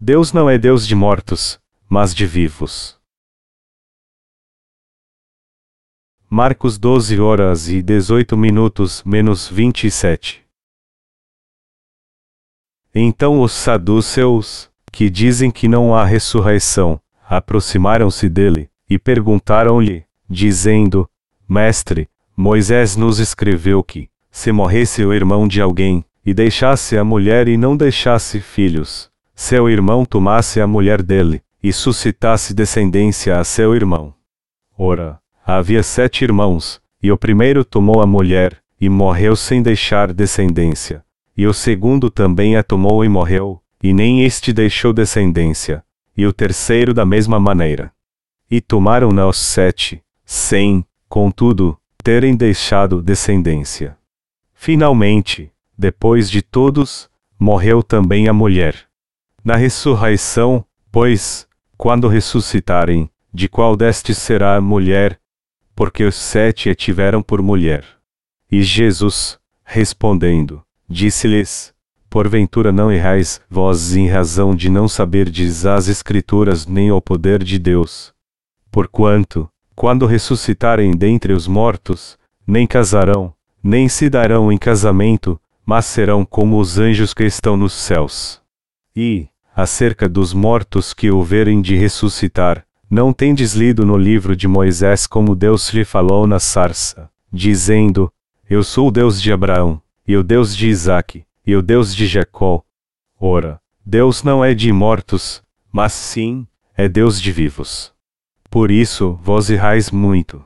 Deus não é Deus de mortos, mas de vivos. Marcos 12 horas e 18 minutos menos 27. Então os saduceus, que dizem que não há ressurreição, aproximaram-se dele, e perguntaram-lhe, dizendo: Mestre, Moisés nos escreveu que, se morresse o irmão de alguém, e deixasse a mulher e não deixasse filhos, seu irmão tomasse a mulher dele, e suscitasse descendência a seu irmão. Ora, havia sete irmãos, e o primeiro tomou a mulher, e morreu sem deixar descendência. E o segundo também a tomou e morreu, e nem este deixou descendência. E o terceiro da mesma maneira. E tomaram-na os sete, sem, contudo, terem deixado descendência. Finalmente, depois de todos, morreu também a mulher. Na ressurreição, pois, quando ressuscitarem, de qual destes será a mulher? Porque os sete a tiveram por mulher. E Jesus, respondendo, disse-lhes: Porventura não errais vós em razão de não saberdes as Escrituras nem o poder de Deus. Porquanto, quando ressuscitarem dentre os mortos, nem casarão, nem se darão em casamento, mas serão como os anjos que estão nos céus. E, acerca dos mortos que o verem de ressuscitar, não tendes lido no livro de Moisés como Deus lhe falou na sarça, dizendo: Eu sou o Deus de Abraão, e o Deus de Isaque, e o Deus de Jacó. Ora, Deus não é de mortos, mas sim, é Deus de vivos. Por isso, vós errais muito.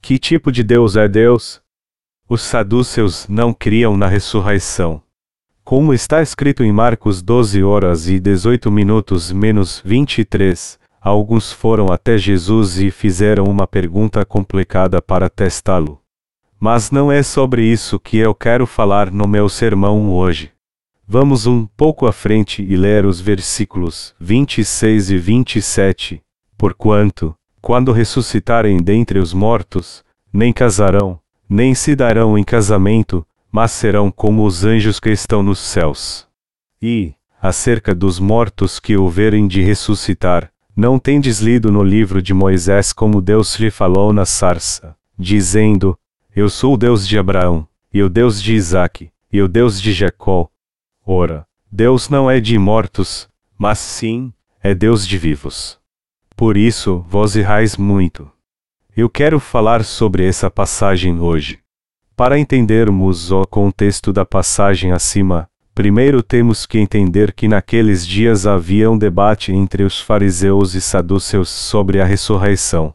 Que tipo de Deus é Deus? Os saduceus não criam na ressurreição. Como está escrito em Marcos 12 horas e 18 minutos menos 23, alguns foram até Jesus e fizeram uma pergunta complicada para testá-lo. Mas não é sobre isso que eu quero falar no meu sermão hoje. Vamos um pouco à frente e ler os versículos 26 e 27. Porquanto, quando ressuscitarem dentre os mortos, nem casarão, nem se darão em casamento, mas serão como os anjos que estão nos céus. E, acerca dos mortos que o verem de ressuscitar, não tendes lido no livro de Moisés como Deus lhe falou na sarça, dizendo: Eu sou o Deus de Abraão, e o Deus de Isaque, e o Deus de Jacó. Ora, Deus não é de mortos, mas sim, é Deus de vivos. Por isso, vós errais muito. Eu quero falar sobre essa passagem hoje. Para entendermos o contexto da passagem acima, primeiro temos que entender que naqueles dias havia um debate entre os fariseus e saduceus sobre a ressurreição.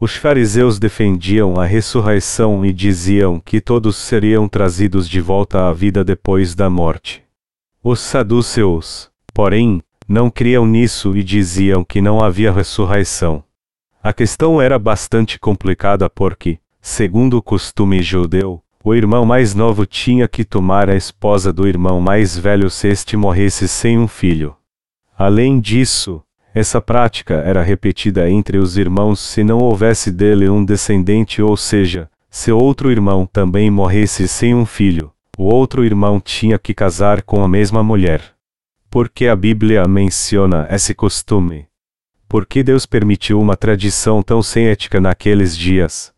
Os fariseus defendiam a ressurreição e diziam que todos seriam trazidos de volta à vida depois da morte. Os saduceus, porém, não criam nisso e diziam que não havia ressurreição. A questão era bastante complicada porque, segundo o costume judeu, o irmão mais novo tinha que tomar a esposa do irmão mais velho se este morresse sem um filho. Além disso, essa prática era repetida entre os irmãos se não houvesse dele um descendente, ou seja, se outro irmão também morresse sem um filho, o outro irmão tinha que casar com a mesma mulher. Por que a Bíblia menciona esse costume? Por que Deus permitiu uma tradição tão sem ética naqueles dias?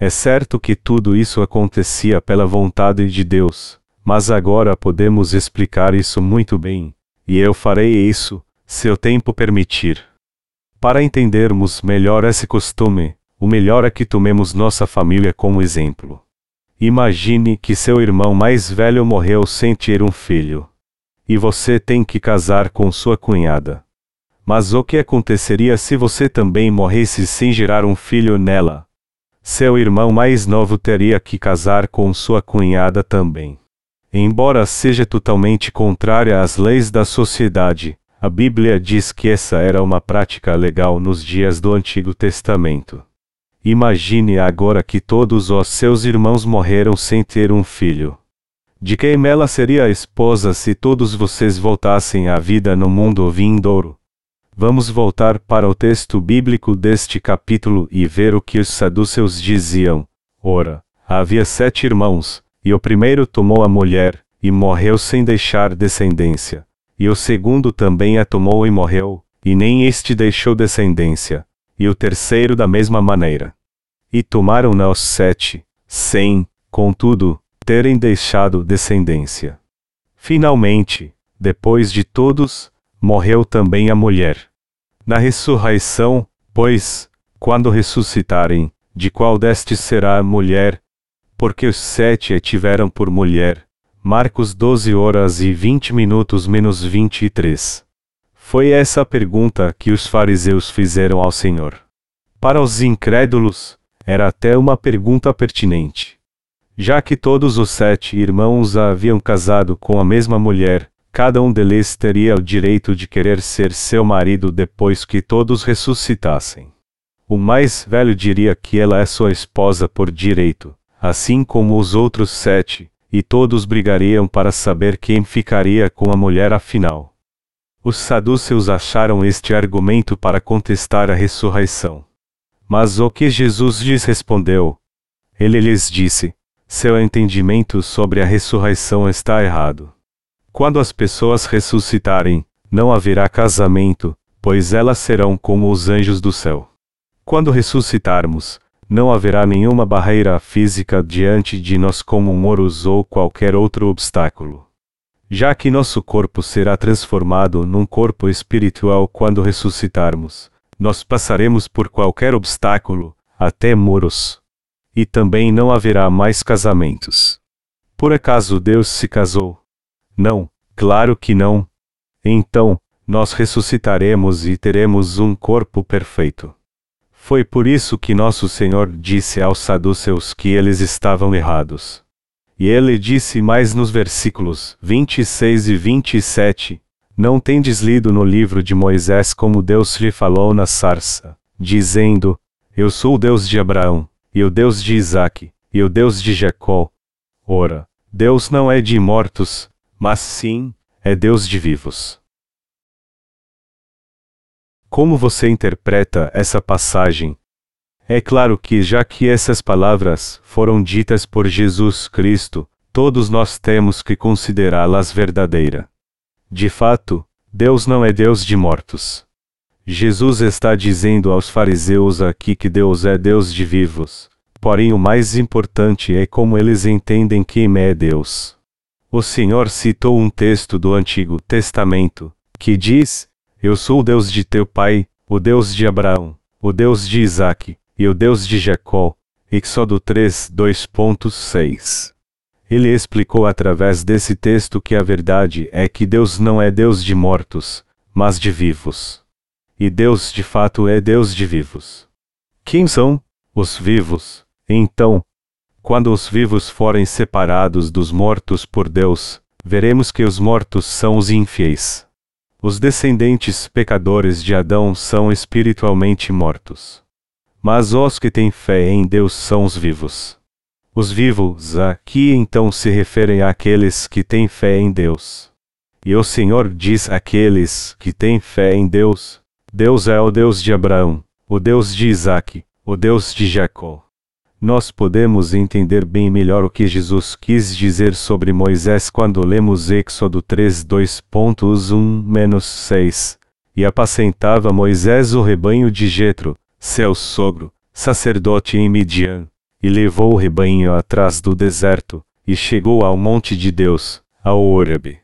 É certo que tudo isso acontecia pela vontade de Deus, mas agora podemos explicar isso muito bem, e eu farei isso, se o tempo permitir. Para entendermos melhor esse costume, o melhor é que tomemos nossa família como exemplo. Imagine que seu irmão mais velho morreu sem ter um filho. E você tem que casar com sua cunhada. Mas o que aconteceria se você também morresse sem gerar um filho nela? Seu irmão mais novo teria que casar com sua cunhada também. Embora seja totalmente contrária às leis da sociedade, a Bíblia diz que essa era uma prática legal nos dias do Antigo Testamento. Imagine agora que todos os seus irmãos morreram sem ter um filho. De quem ela seria a esposa se todos vocês voltassem à vida no mundo vindouro? Vamos voltar para o texto bíblico deste capítulo e ver o que os saduceus diziam. Ora, havia sete irmãos, e o primeiro tomou a mulher, e morreu sem deixar descendência. E o segundo também a tomou e morreu, e nem este deixou descendência. E o terceiro da mesma maneira. E tomaram-na os sete, sem, contudo, terem deixado descendência. Finalmente, depois de todos, morreu também a mulher. Na ressurreição, pois, quando ressuscitarem, de qual destes será a mulher? Porque os sete a tiveram por mulher. Marcos 12 horas e 20 minutos menos 23. Foi essa a pergunta que os fariseus fizeram ao Senhor. Para os incrédulos, era até uma pergunta pertinente. Já que todos os sete irmãos haviam casado com a mesma mulher, cada um deles teria o direito de querer ser seu marido depois que todos ressuscitassem. O mais velho diria que ela é sua esposa por direito, assim como os outros sete, e todos brigariam para saber quem ficaria com a mulher afinal. Os saduceus acharam este argumento para contestar a ressurreição. Mas o que Jesus lhes respondeu? Ele lhes disse: seu entendimento sobre a ressurreição está errado. Quando as pessoas ressuscitarem, não haverá casamento, pois elas serão como os anjos do céu. Quando ressuscitarmos, não haverá nenhuma barreira física diante de nós como muros ou qualquer outro obstáculo. Já que nosso corpo será transformado num corpo espiritual quando ressuscitarmos, nós passaremos por qualquer obstáculo, até muros. E também não haverá mais casamentos. Por acaso Deus se casou? Não, claro que não. Então, nós ressuscitaremos e teremos um corpo perfeito. Foi por isso que nosso Senhor disse aos saduceus que eles estavam errados. E ele disse mais nos versículos 26 e 27: Não tendes lido no livro de Moisés como Deus lhe falou na sarça, dizendo: Eu sou o Deus de Abraão, e o Deus de Isaque, e o Deus de Jacó. Ora, Deus não é de mortos, mas sim, é Deus de vivos. Como você interpreta essa passagem? É claro que, já que essas palavras foram ditas por Jesus Cristo, todos nós temos que considerá-las verdadeiras. De fato, Deus não é Deus de mortos. Jesus está dizendo aos fariseus aqui que Deus é Deus de vivos, porém o mais importante é como eles entendem quem é Deus. O Senhor citou um texto do Antigo Testamento, que diz: eu sou o Deus de teu pai, o Deus de Abraão, o Deus de Isaque, e o Deus de Jacó. Êxodo 3, 2.6. Ele explicou através desse texto que a verdade é que Deus não é Deus de mortos, mas de vivos. E Deus de fato é Deus de vivos. Quem são os vivos? Então, quando os vivos forem separados dos mortos por Deus, veremos que os mortos são os infiéis. Os descendentes pecadores de Adão são espiritualmente mortos. Mas os que têm fé em Deus são os vivos. Os vivos aqui então se referem àqueles que têm fé em Deus. E o Senhor diz àqueles que têm fé em Deus: Deus é o Deus de Abraão, o Deus de Isaque, o Deus de Jacó nós podemos entender bem melhor o que Jesus quis dizer sobre Moisés quando lemos Êxodo 3 2.1-6. E apacentava Moisés o rebanho de Jetro, seu sogro, sacerdote em Midian, e levou o rebanho atrás do deserto, e chegou ao monte de Deus, ao Horebe.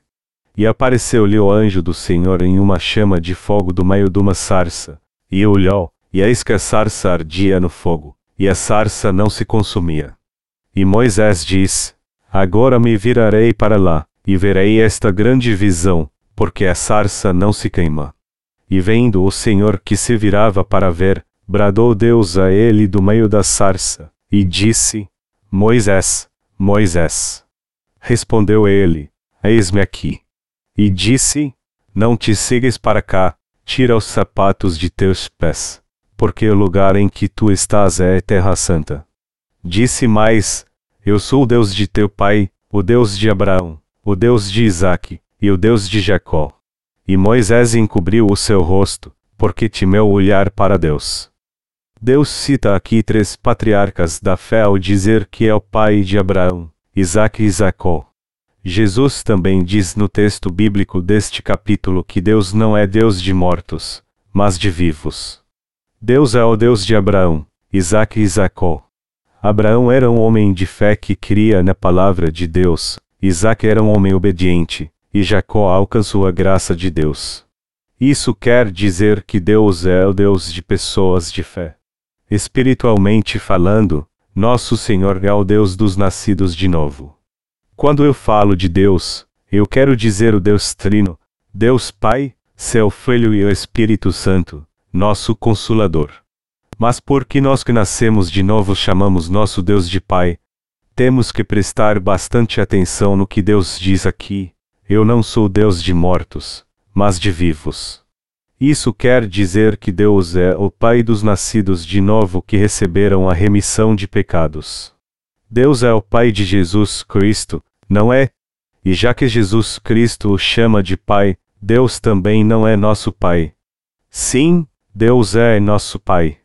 E apareceu-lhe o anjo do Senhor em uma chama de fogo do meio de uma sarça, e olhou, e eis que a sarça ardia no fogo e a sarça não se consumia. E Moisés diz: Agora me virarei para lá, e verei esta grande visão, porque a sarça não se queima. E vendo o Senhor que se virava para ver, bradou Deus a ele do meio da sarça, e disse: Moisés, Moisés. Respondeu ele: Eis-me aqui. E disse: Não te sigas para cá, tira os sapatos de teus pés porque o lugar em que tu estás é terra santa. Disse mais: Eu sou o Deus de teu pai, o Deus de Abraão, o Deus de Isaque, e o Deus de Jacó. E Moisés encobriu o seu rosto, porque temeu olhar para Deus. Deus cita aqui três patriarcas da fé ao dizer que é o pai de Abraão, Isaque e Jacó. Jesus também diz no texto bíblico deste capítulo que Deus não é Deus de mortos, mas de vivos. Deus é o Deus de Abraão, Isaac e Jacó. Abraão era um homem de fé que cria na palavra de Deus, Isaac era um homem obediente, e Jacó alcançou a graça de Deus. Isso quer dizer que Deus é o Deus de pessoas de fé. Espiritualmente falando, nosso Senhor é o Deus dos nascidos de novo. Quando eu falo de Deus, eu quero dizer o Deus Trino, Deus Pai, Seu Filho e o Espírito Santo, nosso Consolador. Mas porque nós que nascemos de novo chamamos nosso Deus de Pai, temos que prestar bastante atenção no que Deus diz aqui. Eu não sou Deus de mortos, mas de vivos. Isso quer dizer que Deus é o Pai dos nascidos de novo que receberam a remissão de pecados. Deus é o Pai de Jesus Cristo, não é? E já que Jesus Cristo o chama de Pai, Deus também não é nosso Pai. Sim, Deus é nosso Pai.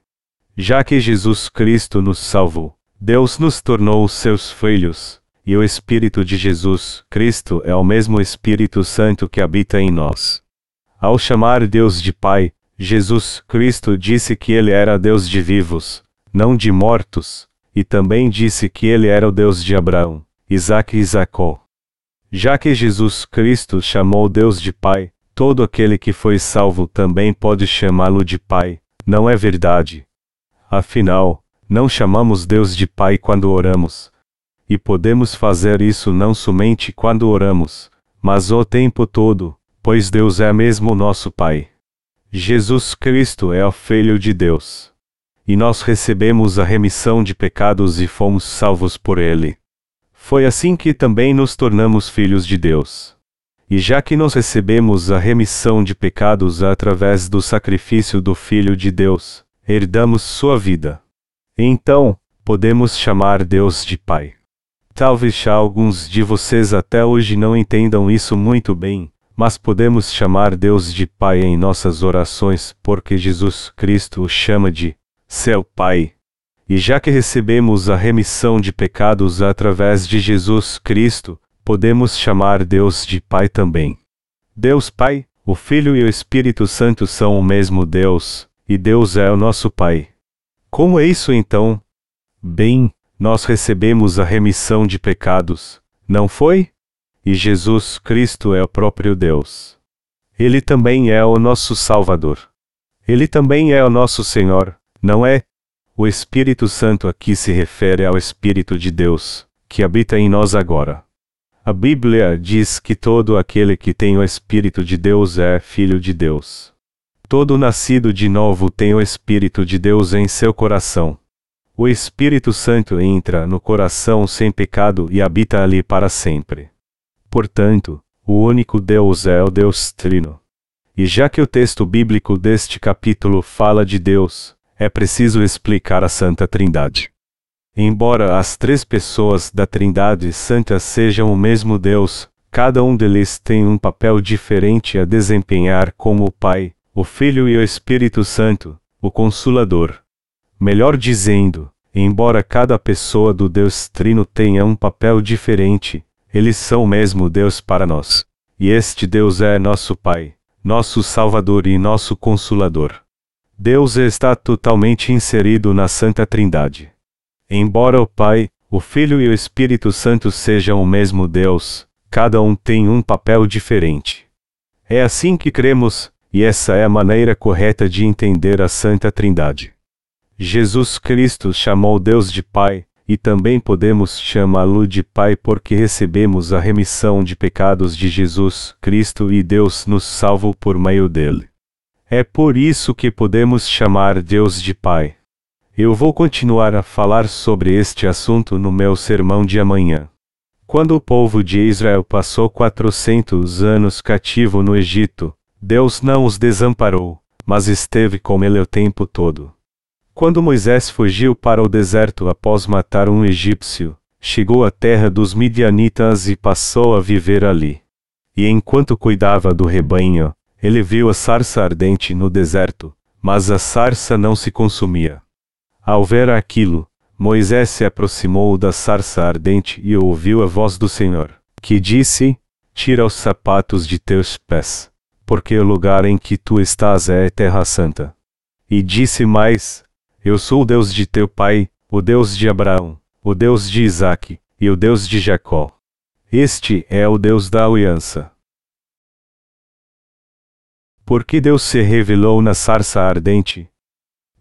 Já que Jesus Cristo nos salvou, Deus nos tornou seus filhos, e o Espírito de Jesus Cristo é o mesmo Espírito Santo que habita em nós. Ao chamar Deus de Pai, Jesus Cristo disse que ele era Deus de vivos, não de mortos, e também disse que ele era o Deus de Abraão, Isaac e Jacó. Já que Jesus Cristo chamou Deus de Pai, todo aquele que foi salvo também pode chamá-lo de Pai, não é verdade? Afinal, não chamamos Deus de Pai quando oramos. E podemos fazer isso não somente quando oramos, mas o tempo todo, pois Deus é mesmo nosso Pai. Jesus Cristo é o Filho de Deus. E nós recebemos a remissão de pecados e fomos salvos por Ele. Foi assim que também nos tornamos filhos de Deus. E já que nós recebemos a remissão de pecados através do sacrifício do Filho de Deus, herdamos sua vida. Então, podemos chamar Deus de Pai. Talvez alguns de vocês até hoje não entendam isso muito bem, mas podemos chamar Deus de Pai em nossas orações, porque Jesus Cristo o chama de seu Pai. E já que recebemos a remissão de pecados através de Jesus Cristo, podemos chamar Deus de Pai também. Deus Pai, o Filho e o Espírito Santo são o mesmo Deus, e Deus é o nosso Pai. Como é isso então? Bem, nós recebemos a remissão de pecados, não foi? e Jesus Cristo é o próprio Deus. Ele também é o nosso Salvador. Ele também é o nosso Senhor, não é? O Espírito Santo aqui se refere ao Espírito de Deus, que habita em nós agora. A Bíblia diz que todo aquele que tem o Espírito de Deus é filho de Deus. Todo nascido de novo tem o Espírito de Deus em seu coração. O Espírito Santo entra no coração sem pecado e habita ali para sempre. Portanto, o único Deus é o Deus Trino. E já que o texto bíblico deste capítulo fala de Deus, é preciso explicar a Santa Trindade. Embora as três pessoas da Trindade Santa sejam o mesmo Deus, cada um deles tem um papel diferente a desempenhar como o Pai, o Filho e o Espírito Santo, o Consolador. Melhor dizendo, embora cada pessoa do Deus Trino tenha um papel diferente, eles são o mesmo Deus para nós. E este Deus é nosso Pai, nosso Salvador e nosso Consolador. Deus está totalmente inserido na Santa Trindade. Embora o Pai, o Filho e o Espírito Santo sejam o mesmo Deus, cada um tem um papel diferente. É assim que cremos, e essa é a maneira correta de entender a Santa Trindade. Jesus Cristo chamou Deus de Pai, e também podemos chamá-lo de Pai porque recebemos a remissão de pecados de Jesus Cristo e Deus nos salvou por meio dele. É por isso que podemos chamar Deus de Pai. Eu vou continuar a falar sobre este assunto no meu sermão de amanhã. Quando o povo de Israel passou 400 anos cativo no Egito, Deus não os desamparou, mas esteve com ele o tempo todo. Quando Moisés fugiu para o deserto após matar um egípcio, chegou à terra dos midianitas e passou a viver ali. E enquanto cuidava do rebanho, ele viu a sarça ardente no deserto, mas a sarça não se consumia. Ao ver aquilo, Moisés se aproximou da sarça ardente e ouviu a voz do Senhor, que disse: Tira os sapatos de teus pés, porque o lugar em que tu estás é terra santa. E disse mais: Eu sou o Deus de teu pai, o Deus de Abraão, o Deus de Isaque, e o Deus de Jacó. Este é o Deus da aliança. Porque Deus se revelou na sarça ardente.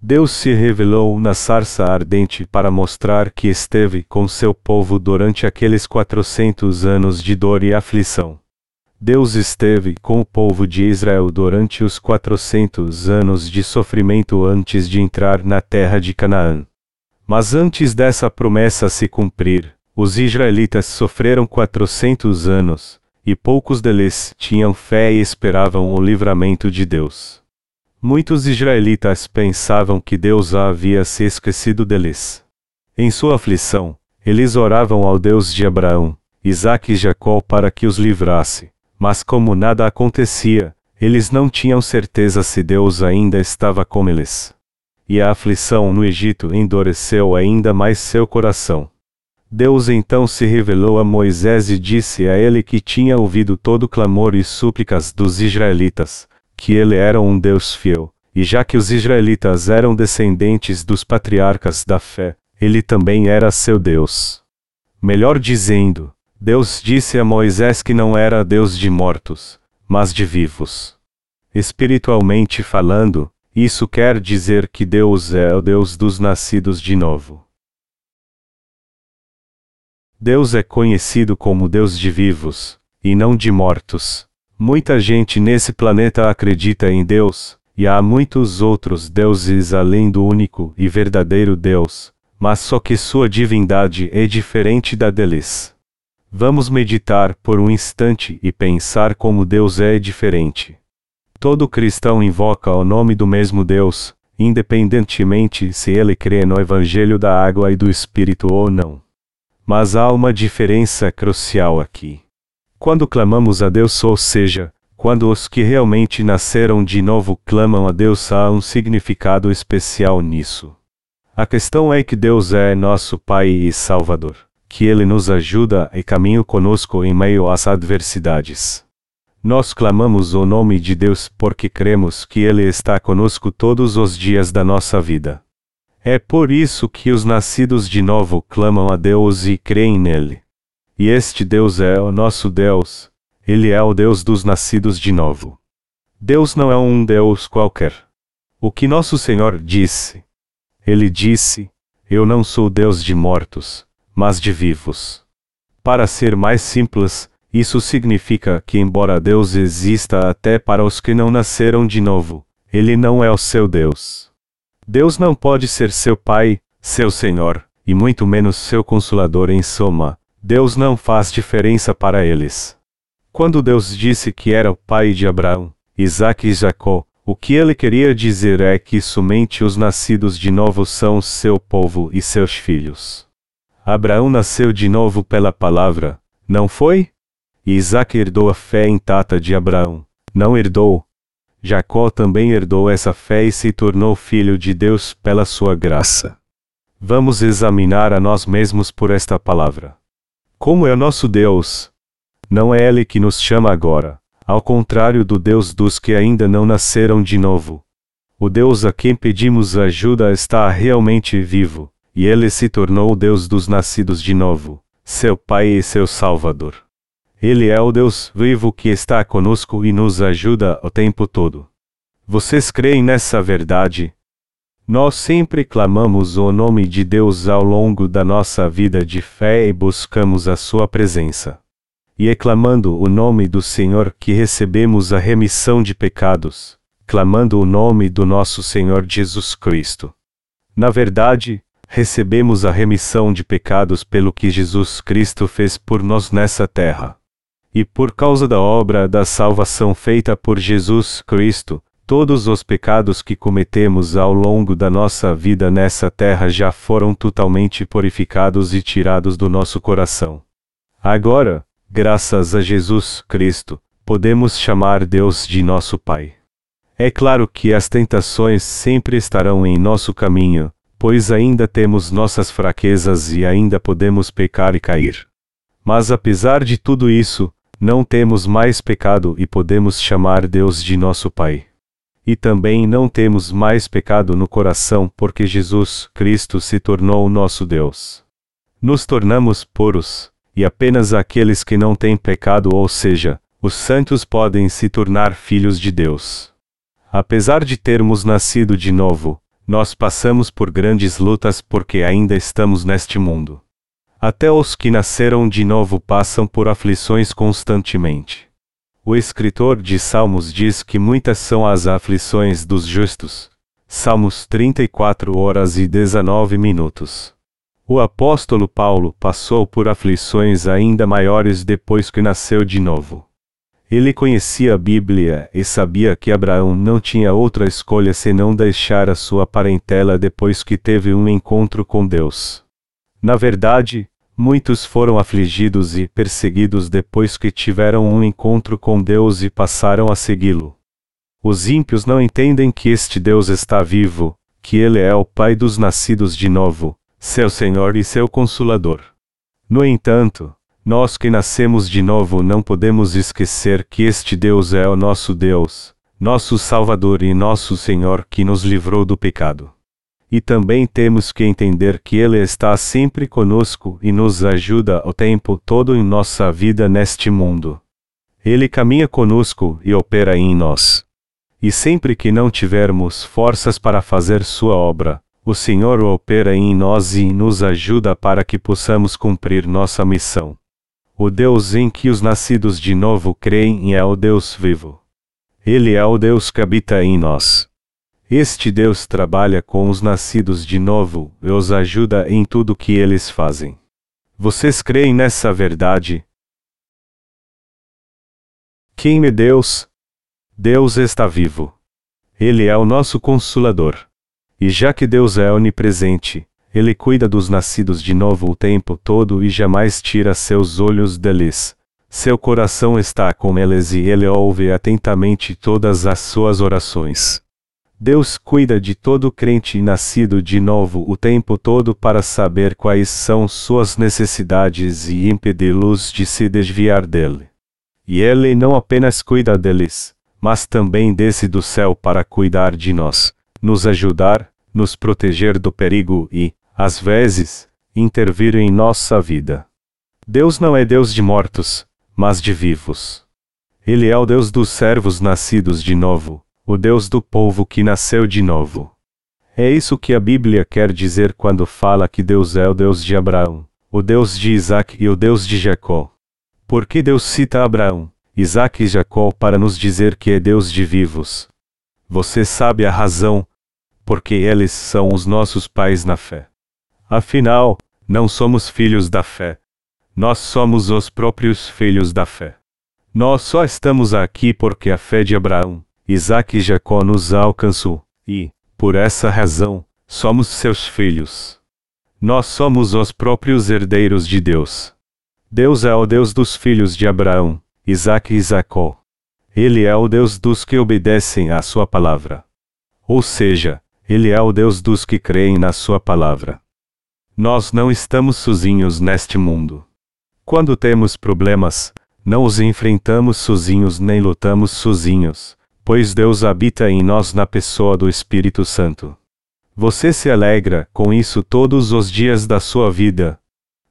Deus se revelou na sarça ardente para mostrar que esteve com seu povo durante aqueles quatrocentos anos de dor e aflição. Deus esteve com o povo de Israel durante os quatrocentos anos de sofrimento antes de entrar na terra de Canaã. Mas antes dessa promessa se cumprir, os israelitas sofreram quatrocentos anos, e poucos deles tinham fé e esperavam o livramento de Deus. Muitos israelitas pensavam que Deus havia se esquecido deles. Em sua aflição, eles oravam ao Deus de Abraão, Isaque e Jacó para que os livrasse, mas como nada acontecia, eles não tinham certeza se Deus ainda estava com eles. E a aflição no Egito endureceu ainda mais seu coração. Deus então se revelou a Moisés e disse a ele que tinha ouvido todo o clamor e súplicas dos israelitas, que ele era um Deus fiel, e já que os israelitas eram descendentes dos patriarcas da fé, ele também era seu Deus. Melhor dizendo, Deus disse a Moisés que não era Deus de mortos, mas de vivos. Espiritualmente falando, isso quer dizer que Deus é o Deus dos nascidos de novo. Deus é conhecido como Deus de vivos, e não de mortos. Muita gente nesse planeta acredita em Deus, e há muitos outros deuses além do único e verdadeiro Deus, mas só que sua divindade é diferente da deles. Vamos meditar por um instante e pensar como Deus é diferente. Todo cristão invoca o nome do mesmo Deus, independentemente se ele crê no Evangelho da Água e do Espírito ou não. Mas há uma diferença crucial aqui. Quando clamamos a Deus, ou seja, quando os que realmente nasceram de novo clamam a Deus, há um significado especial nisso. A questão é que Deus é nosso Pai e Salvador, que Ele nos ajuda e caminha conosco em meio às adversidades. Nós clamamos o nome de Deus porque cremos que Ele está conosco todos os dias da nossa vida. É por isso que os nascidos de novo clamam a Deus e creem nele. E este Deus é o nosso Deus, ele é o Deus dos nascidos de novo. Deus não é um Deus qualquer. O que nosso Senhor disse? Ele disse: Eu não sou Deus de mortos, mas de vivos. Para ser mais simples, isso significa que, embora Deus exista até para os que não nasceram de novo, ele não é o seu Deus. Deus não pode ser seu Pai, seu Senhor, e muito menos seu Consolador em soma. Deus não faz diferença para eles. Quando Deus disse que era o pai de Abraão, Isaac e Jacó, o que ele queria dizer é que somente os nascidos de novo são seu povo e seus filhos. Abraão nasceu de novo pela palavra, não foi? Isaac herdou a fé intacta de Abraão, não herdou, Jacó também herdou essa fé e se tornou filho de Deus pela sua graça. Vamos examinar a nós mesmos por esta palavra. Como é nosso Deus? Não é Ele que nos chama agora, ao contrário do Deus dos que ainda não nasceram de novo. O Deus a quem pedimos ajuda está realmente vivo, e Ele se tornou o Deus dos nascidos de novo, seu Pai e seu Salvador. Ele é o Deus vivo que está conosco e nos ajuda o tempo todo. Vocês creem nessa verdade? Nós sempre clamamos o nome de Deus ao longo da nossa vida de fé e buscamos a Sua presença. E é clamando o nome do Senhor que recebemos a remissão de pecados, clamando o nome do nosso Senhor Jesus Cristo. Na verdade, recebemos a remissão de pecados pelo que Jesus Cristo fez por nós nessa terra. E por causa da obra da salvação feita por Jesus Cristo, todos os pecados que cometemos ao longo da nossa vida nessa terra já foram totalmente purificados e tirados do nosso coração. Agora, graças a Jesus Cristo, podemos chamar Deus de nosso Pai. É claro que as tentações sempre estarão em nosso caminho, pois ainda temos nossas fraquezas e ainda podemos pecar e cair. Mas apesar de tudo isso, não temos mais pecado e podemos chamar Deus de nosso Pai. E também não temos mais pecado no coração porque Jesus Cristo se tornou o nosso Deus. Nos tornamos puros, e apenas aqueles que não têm pecado, ou seja, os santos podem se tornar filhos de Deus. Apesar de termos nascido de novo, nós passamos por grandes lutas porque ainda estamos neste mundo. Até os que nasceram de novo passam por aflições constantemente. O escritor de Salmos diz que muitas são as aflições dos justos. Salmos 34 horas e 19 minutos. O apóstolo Paulo passou por aflições ainda maiores depois que nasceu de novo. Ele conhecia a Bíblia e sabia que Abraão não tinha outra escolha senão deixar a sua parentela depois que teve um encontro com Deus. Na verdade, muitos foram afligidos e perseguidos depois que tiveram um encontro com Deus e passaram a segui-lo. Os ímpios não entendem que este Deus está vivo, que ele é o Pai dos nascidos de novo, seu Senhor e seu Consolador. No entanto, nós que nascemos de novo não podemos esquecer que este Deus é o nosso Deus, nosso Salvador e nosso Senhor que nos livrou do pecado. E também temos que entender que Ele está sempre conosco e nos ajuda o tempo todo em nossa vida neste mundo. Ele caminha conosco e opera em nós. E sempre que não tivermos forças para fazer Sua obra, o Senhor opera em nós e nos ajuda para que possamos cumprir nossa missão. O Deus em que os nascidos de novo creem é o Deus vivo. Ele é o Deus que habita em nós. Este Deus trabalha com os nascidos de novo e os ajuda em tudo que eles fazem. Vocês creem nessa verdade? Quem é Deus? Deus está vivo. Ele é o nosso consolador. E já que Deus é onipresente, ele cuida dos nascidos de novo o tempo todo e jamais tira seus olhos deles. Seu coração está com eles e ele ouve atentamente todas as suas orações. Deus cuida de todo crente nascido de novo o tempo todo para saber quais são suas necessidades e impedi-los de se desviar dele. E ele não apenas cuida deles, mas também desce do céu para cuidar de nós, nos ajudar, nos proteger do perigo e, às vezes, intervir em nossa vida. Deus não é Deus de mortos, mas de vivos. Ele é o Deus dos servos nascidos de novo, o Deus do povo que nasceu de novo. É isso que a Bíblia quer dizer quando fala que Deus é o Deus de Abraão, o Deus de Isaac e o Deus de Jacó. Por que Deus cita Abraão, Isaac e Jacó para nos dizer que é Deus de vivos? Você sabe a razão? Porque eles são os nossos pais na fé. Afinal, não somos filhos da fé. Nós somos os próprios filhos da fé. Nós só estamos aqui porque a fé de Abraão, Isaac e Jacó nos alcançou, e, por essa razão, somos seus filhos. Nós somos os próprios herdeiros de Deus. Deus é o Deus dos filhos de Abraão, Isaac e Jacó. Ele é o Deus dos que obedecem à sua palavra. Ou seja, ele é o Deus dos que creem na sua palavra. Nós não estamos sozinhos neste mundo. Quando temos problemas, não os enfrentamos sozinhos nem lutamos sozinhos, pois Deus habita em nós na pessoa do Espírito Santo. Você se alegra com isso todos os dias da sua vida.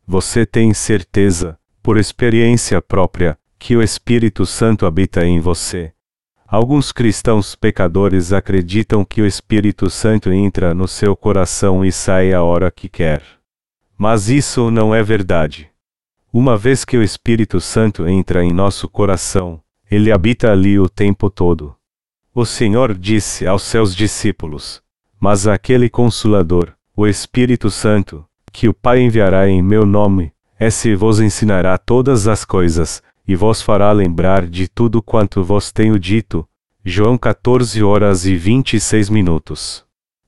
Você tem certeza, por experiência própria, que o Espírito Santo habita em você. Alguns cristãos pecadores acreditam que o Espírito Santo entra no seu coração e sai a hora que quer. Mas isso não é verdade. Uma vez que o Espírito Santo entra em nosso coração, ele habita ali o tempo todo. O Senhor disse aos seus discípulos: Mas aquele Consolador, o Espírito Santo, que o Pai enviará em meu nome, esse vos ensinará todas as coisas, e vos fará lembrar de tudo quanto vos tenho dito. João 14 horas e 26 minutos.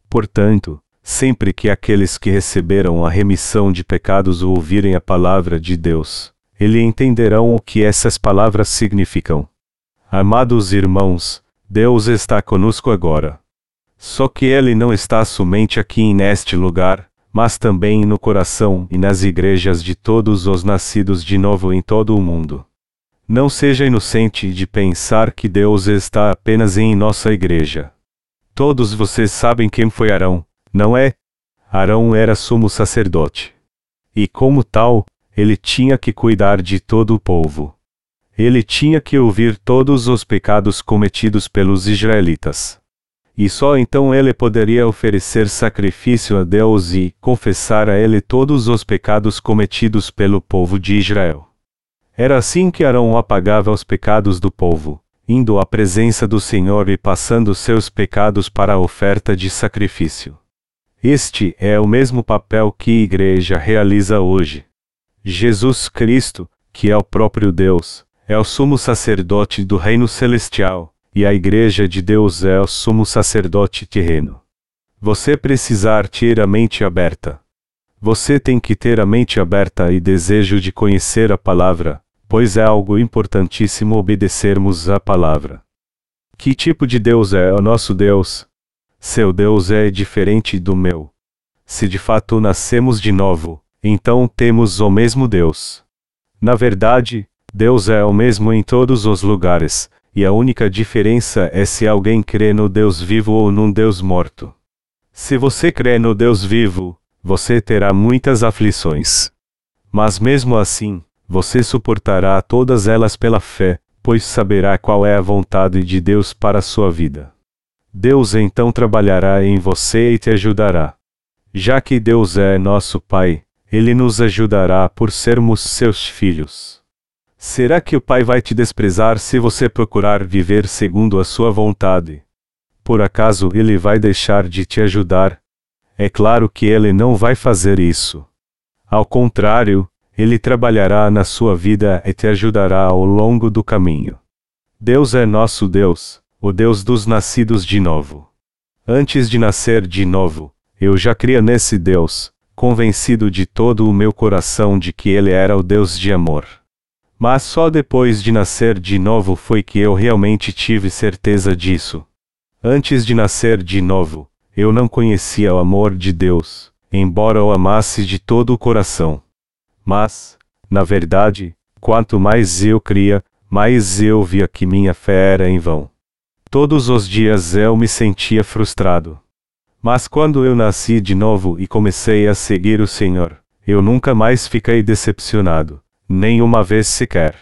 Portanto, sempre que aqueles que receberam a remissão de pecados ouvirem a palavra de Deus, eles entenderão o que essas palavras significam. Amados irmãos, Deus está conosco agora. Só que Ele não está somente aqui neste lugar, mas também no coração e nas igrejas de todos os nascidos de novo em todo o mundo. Não seja inocente de pensar que Deus está apenas em nossa igreja. Todos vocês sabem quem foi Arão, não é? Arão era sumo sacerdote. E como tal, ele tinha que cuidar de todo o povo. Ele tinha que ouvir todos os pecados cometidos pelos israelitas. E só então ele poderia oferecer sacrifício a Deus e confessar a ele todos os pecados cometidos pelo povo de Israel. Era assim que Arão apagava os pecados do povo, indo à presença do Senhor e passando seus pecados para a oferta de sacrifício. Este é o mesmo papel que a Igreja realiza hoje. Jesus Cristo, que é o próprio Deus, é o sumo sacerdote do reino celestial, e a Igreja de Deus é o sumo sacerdote terreno. Você precisar ter a mente aberta. Você tem que ter a mente aberta e desejo de conhecer a palavra, pois é algo importantíssimo obedecermos à palavra. Que tipo de Deus é o nosso Deus? Seu Deus é diferente do meu. Se de fato nascemos de novo, então temos o mesmo Deus. Na verdade, Deus é o mesmo em todos os lugares, e a única diferença é se alguém crê no Deus vivo ou num Deus morto. Se você crê no Deus vivo, você terá muitas aflições. Mas mesmo assim, você suportará todas elas pela fé, pois saberá qual é a vontade de Deus para a sua vida. Deus então trabalhará em você e te ajudará. Já que Deus é nosso Pai, Ele nos ajudará por sermos seus filhos. Será que o Pai vai te desprezar se você procurar viver segundo a sua vontade? Por acaso Ele vai deixar de te ajudar? É claro que Ele não vai fazer isso. Ao contrário, ele trabalhará na sua vida e te ajudará ao longo do caminho. Deus é nosso Deus, o Deus dos nascidos de novo. Antes de nascer de novo, eu já cria nesse Deus, convencido de todo o meu coração de que Ele era o Deus de amor. Mas só depois de nascer de novo foi que eu realmente tive certeza disso. Antes de nascer de novo, eu não conhecia o amor de Deus, embora o amasse de todo o coração. Mas, na verdade, quanto mais eu cria, mais eu via que minha fé era em vão. Todos os dias eu me sentia frustrado. Mas quando eu nasci de novo e comecei a seguir o Senhor, eu nunca mais fiquei decepcionado, nem uma vez sequer.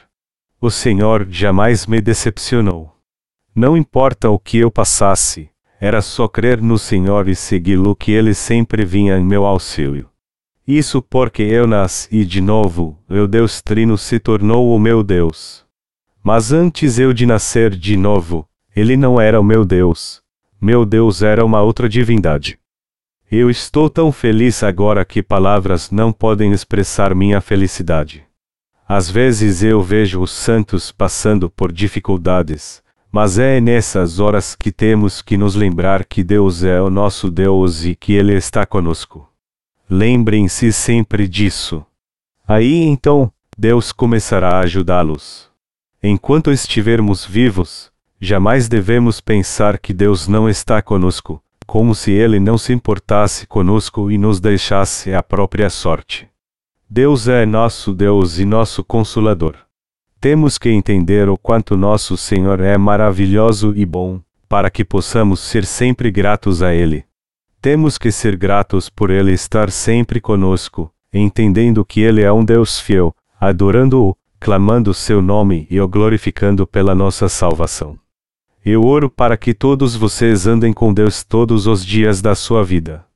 O Senhor jamais me decepcionou. Não importa o que eu passasse, era só crer no Senhor e segui-lo que ele sempre vinha em meu auxílio. Isso porque eu nasci de novo, o Deus Trino se tornou o meu Deus. Mas antes eu de nascer de novo, ele não era o meu Deus. Meu Deus era uma outra divindade. Eu estou tão feliz agora que palavras não podem expressar minha felicidade. Às vezes eu vejo os santos passando por dificuldades, mas é nessas horas que temos que nos lembrar que Deus é o nosso Deus e que Ele está conosco. Lembrem-se sempre disso. Aí então, Deus começará a ajudá-los. Enquanto estivermos vivos, jamais devemos pensar que Deus não está conosco, como se Ele não se importasse conosco e nos deixasse à própria sorte. Deus é nosso Deus e nosso Consolador. Temos que entender o quanto nosso Senhor é maravilhoso e bom, para que possamos ser sempre gratos a Ele. Temos que ser gratos por Ele estar sempre conosco, entendendo que Ele é um Deus fiel, adorando-o, clamando seu nome e o glorificando pela nossa salvação. Eu oro para que todos vocês andem com Deus todos os dias da sua vida.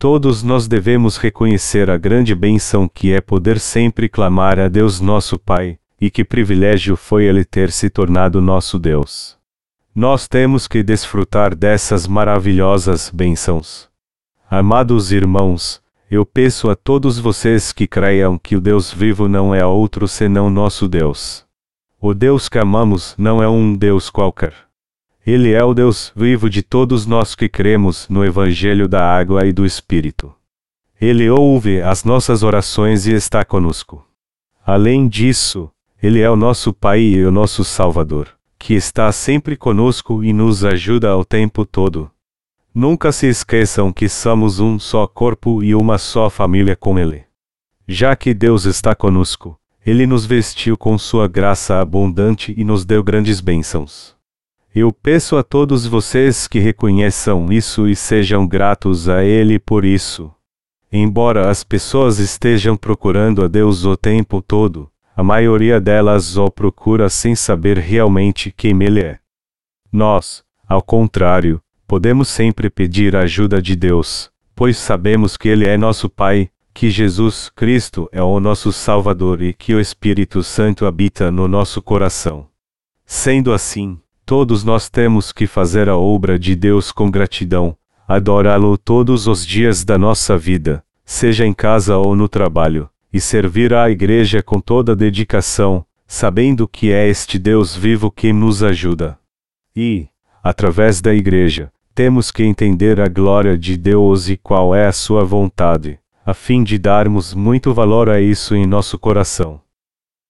Todos nós devemos reconhecer a grande bênção que é poder sempre clamar a Deus nosso Pai, e que privilégio foi Ele ter se tornado nosso Deus. Nós temos que desfrutar dessas maravilhosas bênçãos. Amados irmãos, eu peço a todos vocês que creiam que o Deus vivo não é outro senão nosso Deus. O Deus que amamos não é um Deus qualquer. Ele é o Deus vivo de todos nós que cremos no Evangelho da Água e do Espírito. Ele ouve as nossas orações e está conosco. Além disso, Ele é o nosso Pai e o nosso Salvador que está sempre conosco e nos ajuda ao tempo todo. Nunca se esqueçam que somos um só corpo e uma só família com Ele. Já que Deus está conosco, Ele nos vestiu com Sua graça abundante e nos deu grandes bênçãos. Eu peço a todos vocês que reconheçam isso e sejam gratos a Ele por isso. Embora as pessoas estejam procurando a Deus o tempo todo, a maioria delas o procura sem saber realmente quem Ele é. Nós, ao contrário, podemos sempre pedir a ajuda de Deus, pois sabemos que Ele é nosso Pai, que Jesus Cristo é o nosso Salvador e que o Espírito Santo habita no nosso coração. Sendo assim, todos nós temos que fazer a obra de Deus com gratidão, adorá-lo todos os dias da nossa vida, seja em casa ou no trabalho, e servir à Igreja com toda dedicação, sabendo que é este Deus vivo quem nos ajuda. E, através da Igreja, temos que entender a glória de Deus e qual é a sua vontade, a fim de darmos muito valor a isso em nosso coração.